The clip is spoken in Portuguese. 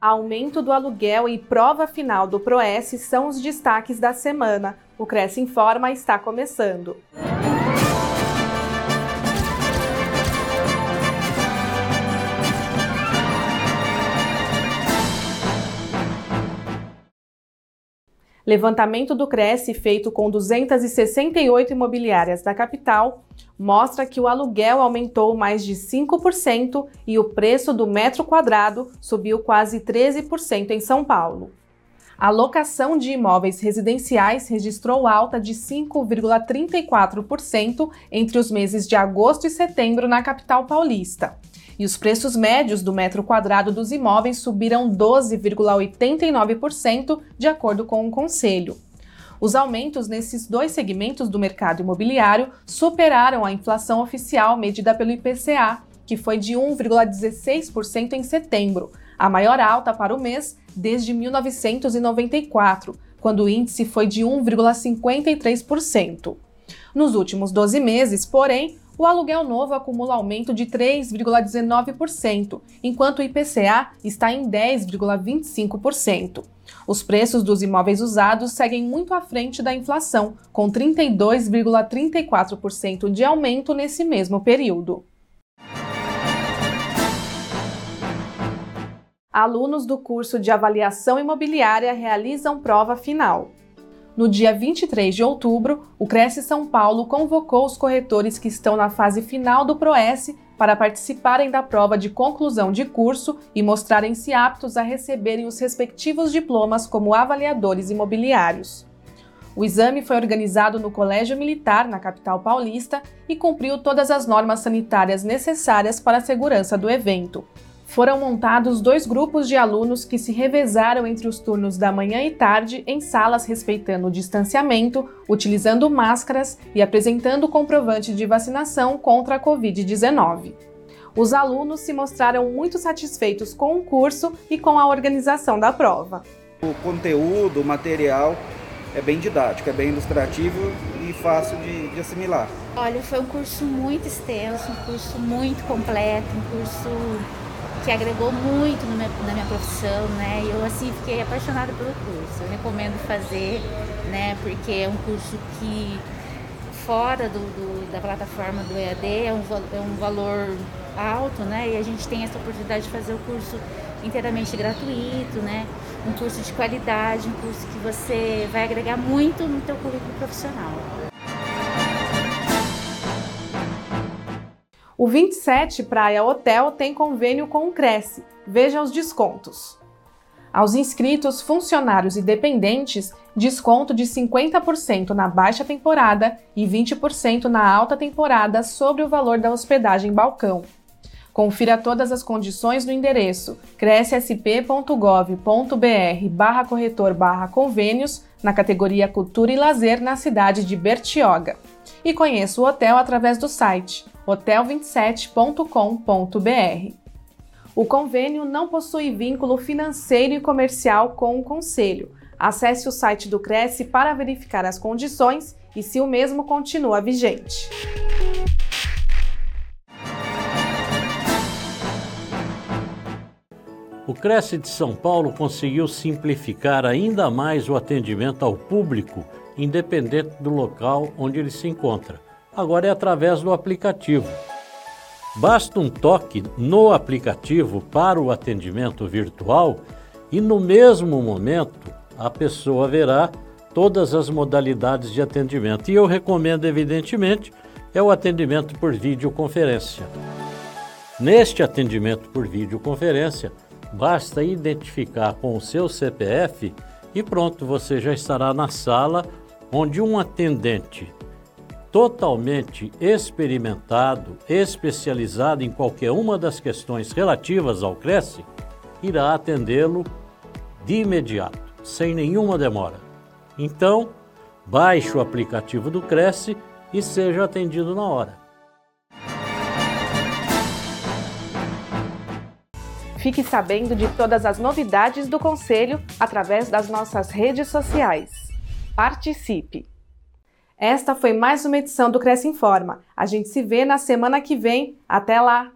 Aumento do aluguel e prova final do PROES são os destaques da semana. O Cresce Informa está começando. Levantamento do Cresce, feito com 268 imobiliárias da capital, mostra que o aluguel aumentou mais de 5% e o preço do metro quadrado subiu quase 13% em São Paulo. A locação de imóveis residenciais registrou alta de 5,34% entre os meses de agosto e setembro na capital paulista e os preços médios do metro quadrado dos imóveis subiram 12,89%, de acordo com o Conselho. Os aumentos nesses dois segmentos do mercado imobiliário superaram a inflação oficial medida pelo IPCA, que foi de 1,16% em setembro, a maior alta para o mês desde 1994, quando o índice foi de 1,53%. Nos últimos 12 meses, porém, o aluguel novo acumula aumento de 3,19%, enquanto o IPCA está em 10,25%. Os preços dos imóveis usados seguem muito à frente da inflação, com 32,34% de aumento nesse mesmo período. Alunos do curso de avaliação imobiliária realizam prova final. No dia 23 de outubro, o Cresce São Paulo convocou os corretores que estão na fase final do PROES para participarem da prova de conclusão de curso e mostrarem-se aptos a receberem os respectivos diplomas como avaliadores imobiliários. O exame foi organizado no Colégio Militar, na capital paulista, e cumpriu todas as normas sanitárias necessárias para a segurança do evento foram montados dois grupos de alunos que se revezaram entre os turnos da manhã e tarde em salas respeitando o distanciamento, utilizando máscaras e apresentando comprovante de vacinação contra a Covid-19. Os alunos se mostraram muito satisfeitos com o curso e com a organização da prova. O conteúdo, o material é bem didático, é bem ilustrativo e fácil de, de assimilar. Olha, foi um curso muito extenso, um curso muito completo, um curso que agregou muito minha, na minha profissão, né? Eu assim fiquei apaixonada pelo curso. Eu recomendo fazer, né? Porque é um curso que fora do, do da plataforma do EAD é um, é um valor alto, né? E a gente tem essa oportunidade de fazer o curso inteiramente gratuito, né? Um curso de qualidade, um curso que você vai agregar muito no teu currículo profissional. O 27 Praia Hotel tem convênio com o Cresce. Veja os descontos. Aos inscritos, funcionários e dependentes, desconto de 50% na baixa temporada e 20% na alta temporada sobre o valor da hospedagem balcão. Confira todas as condições no endereço crescsp.gov.br barra corretor barra convênios na categoria Cultura e Lazer na cidade de Bertioga. E conheça o hotel através do site hotel27.com.br. O convênio não possui vínculo financeiro e comercial com o Conselho. Acesse o site do Cresce para verificar as condições e se o mesmo continua vigente. O Cresce de São Paulo conseguiu simplificar ainda mais o atendimento ao público, independente do local onde ele se encontra agora é através do aplicativo. Basta um toque no aplicativo para o atendimento virtual e no mesmo momento a pessoa verá todas as modalidades de atendimento. E eu recomendo, evidentemente, é o atendimento por videoconferência. Neste atendimento por videoconferência, basta identificar com o seu CPF e pronto, você já estará na sala onde um atendente totalmente experimentado, especializado em qualquer uma das questões relativas ao Cresce, irá atendê-lo de imediato, sem nenhuma demora. Então, baixe o aplicativo do Cresce e seja atendido na hora. Fique sabendo de todas as novidades do Conselho através das nossas redes sociais. Participe! Esta foi mais uma edição do Cresce Informa. A gente se vê na semana que vem. Até lá!